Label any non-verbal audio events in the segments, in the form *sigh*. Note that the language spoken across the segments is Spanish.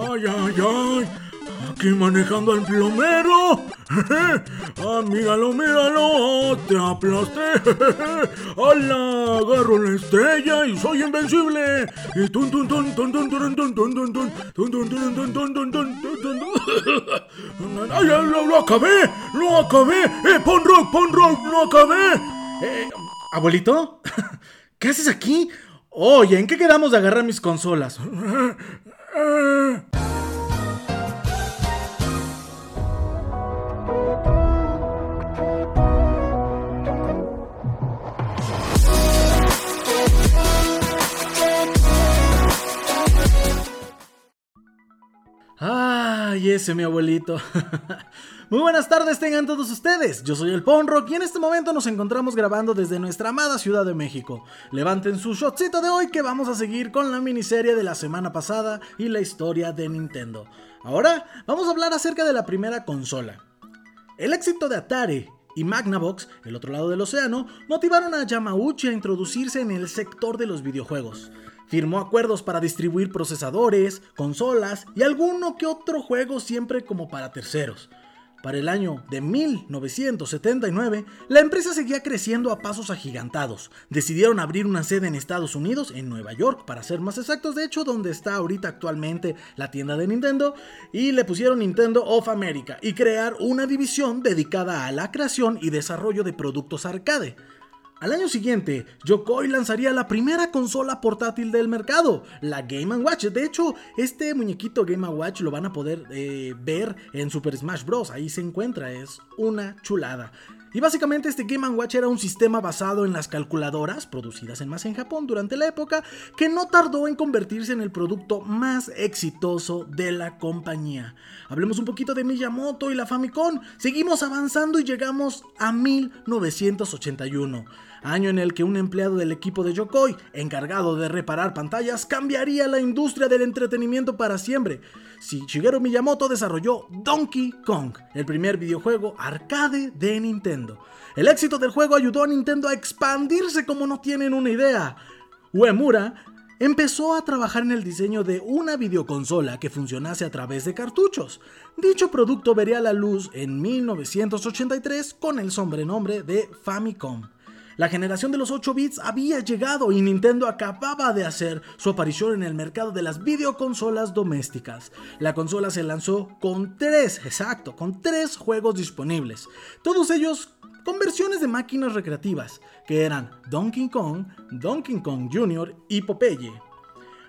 Ay, ay, ay. Aquí manejando al plomero. Ah, míralo, míralo. Te aplasté. ¡Hala! Agarro la estrella y soy invencible. Y tun tun tun tun tun tun tun tun tun tun tun tun tun tun tun tun ¡Ay, lo, lo acabé! ¡Lo acabé! ¡Eh, pon rock, pon rock! ¡Lo acabé! Eh, ¿Abuelito? ¿Qué haces aquí? Oye, ¿en qué quedamos de agarrar mis consolas? à. Ese mi abuelito. *laughs* Muy buenas tardes tengan todos ustedes. Yo soy el Ponrock y en este momento nos encontramos grabando desde nuestra amada Ciudad de México. Levanten su shotcito de hoy que vamos a seguir con la miniserie de la semana pasada y la historia de Nintendo. Ahora vamos a hablar acerca de la primera consola. El éxito de Atari y Magnavox, el otro lado del océano, motivaron a Yamauchi a introducirse en el sector de los videojuegos. Firmó acuerdos para distribuir procesadores, consolas y alguno que otro juego siempre como para terceros. Para el año de 1979, la empresa seguía creciendo a pasos agigantados. Decidieron abrir una sede en Estados Unidos, en Nueva York, para ser más exactos, de hecho, donde está ahorita actualmente la tienda de Nintendo, y le pusieron Nintendo of America y crear una división dedicada a la creación y desarrollo de productos arcade. Al año siguiente, Yokoi lanzaría la primera consola portátil del mercado, la Game Watch. De hecho, este muñequito Game Watch lo van a poder eh, ver en Super Smash Bros. Ahí se encuentra, es una chulada. Y básicamente este Game Watch era un sistema basado en las calculadoras, producidas en más en Japón durante la época, que no tardó en convertirse en el producto más exitoso de la compañía. Hablemos un poquito de Miyamoto y la Famicom. Seguimos avanzando y llegamos a 1981 año en el que un empleado del equipo de Yokoi, encargado de reparar pantallas, cambiaría la industria del entretenimiento para siempre. Si Shigeru Miyamoto desarrolló Donkey Kong, el primer videojuego arcade de Nintendo. El éxito del juego ayudó a Nintendo a expandirse como no tienen una idea. Uemura empezó a trabajar en el diseño de una videoconsola que funcionase a través de cartuchos. Dicho producto vería la luz en 1983 con el sobrenombre de Famicom. La generación de los 8 bits había llegado y Nintendo acababa de hacer su aparición en el mercado de las videoconsolas domésticas. La consola se lanzó con tres, exacto, con tres juegos disponibles. Todos ellos con versiones de máquinas recreativas, que eran Donkey Kong, Donkey Kong Jr. y Popeye.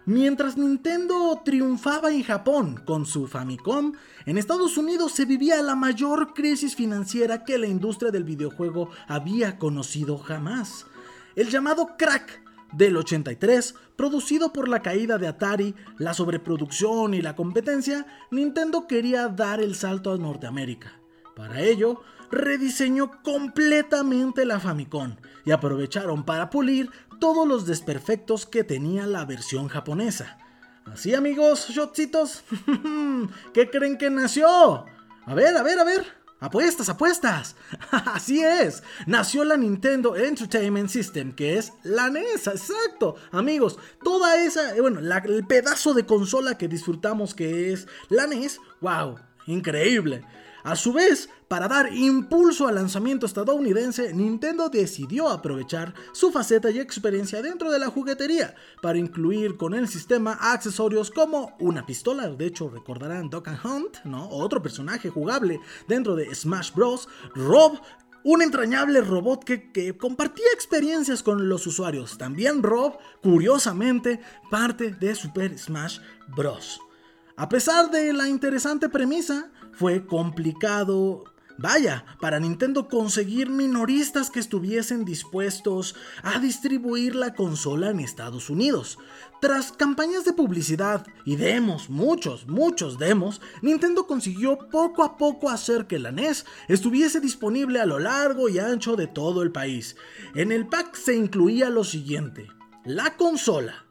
Mientras Nintendo triunfaba en Japón con su Famicom, en Estados Unidos se vivía la mayor crisis financiera que la industria del videojuego había conocido jamás. El llamado crack del 83, producido por la caída de Atari, la sobreproducción y la competencia, Nintendo quería dar el salto a Norteamérica. Para ello, rediseñó completamente la Famicom y aprovecharon para pulir todos los desperfectos que tenía la versión japonesa. Así amigos, shotcitos, *laughs* ¿qué creen que nació? A ver, a ver, a ver. Apuestas, apuestas. *laughs* Así es. Nació la Nintendo Entertainment System, que es la NES, exacto. Amigos, toda esa, eh, bueno, el pedazo de consola que disfrutamos que es la NES, wow, increíble. A su vez, para dar impulso al lanzamiento estadounidense, Nintendo decidió aprovechar su faceta y experiencia dentro de la juguetería para incluir con el sistema accesorios como una pistola, de hecho recordarán Duck Hunt, ¿no? Otro personaje jugable dentro de Smash Bros. Rob, un entrañable robot que, que, compartía experiencias con los usuarios. También Rob, curiosamente, parte de Super Smash Bros. A pesar de la interesante premisa, fue complicado Vaya, para Nintendo conseguir minoristas que estuviesen dispuestos a distribuir la consola en Estados Unidos. Tras campañas de publicidad y demos, muchos, muchos demos, Nintendo consiguió poco a poco hacer que la NES estuviese disponible a lo largo y ancho de todo el país. En el pack se incluía lo siguiente, la consola,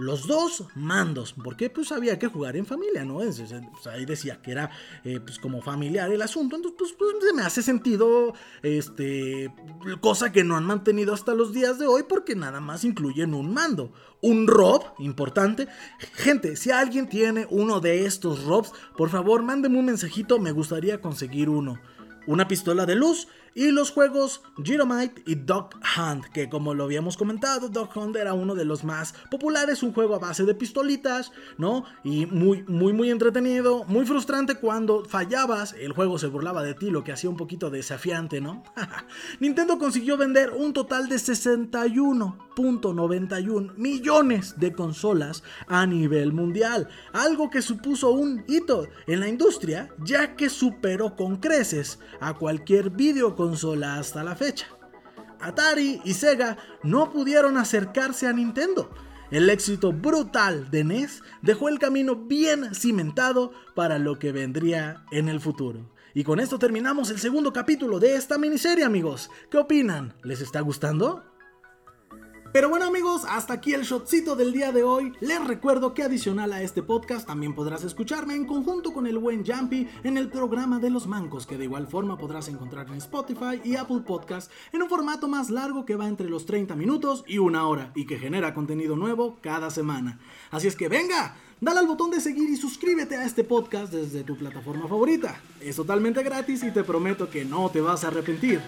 los dos mandos, porque pues había que jugar en familia, ¿no? Es, pues, ahí decía que era eh, pues como familiar el asunto, entonces pues, pues, se me hace sentido, este, cosa que no han mantenido hasta los días de hoy porque nada más incluyen un mando, un rob, importante. Gente, si alguien tiene uno de estos robs, por favor mándeme un mensajito, me gustaría conseguir uno una pistola de luz y los juegos Gyromite y Dog Hunt, que como lo habíamos comentado, Dog Hunt era uno de los más populares, un juego a base de pistolitas, ¿no? Y muy, muy, muy entretenido, muy frustrante cuando fallabas, el juego se burlaba de ti, lo que hacía un poquito desafiante, ¿no? *laughs* Nintendo consiguió vender un total de 61.91 millones de consolas a nivel mundial, algo que supuso un hito en la industria, ya que superó con creces a cualquier video consola hasta la fecha. Atari y Sega no pudieron acercarse a Nintendo. El éxito brutal de NES dejó el camino bien cimentado para lo que vendría en el futuro. Y con esto terminamos el segundo capítulo de esta miniserie, amigos. ¿Qué opinan? ¿Les está gustando? Pero bueno amigos, hasta aquí el shotcito del día de hoy. Les recuerdo que adicional a este podcast también podrás escucharme en conjunto con el buen Jumpy en el programa de los mancos, que de igual forma podrás encontrar en Spotify y Apple Podcast en un formato más largo que va entre los 30 minutos y una hora y que genera contenido nuevo cada semana. Así es que venga, dale al botón de seguir y suscríbete a este podcast desde tu plataforma favorita. Es totalmente gratis y te prometo que no te vas a arrepentir.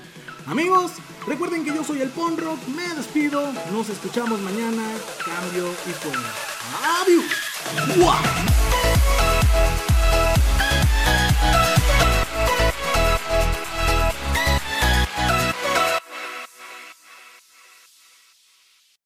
Amigos, recuerden que yo soy el Ponrock, me despido, nos escuchamos mañana, cambio y fuera. ¡Adiós!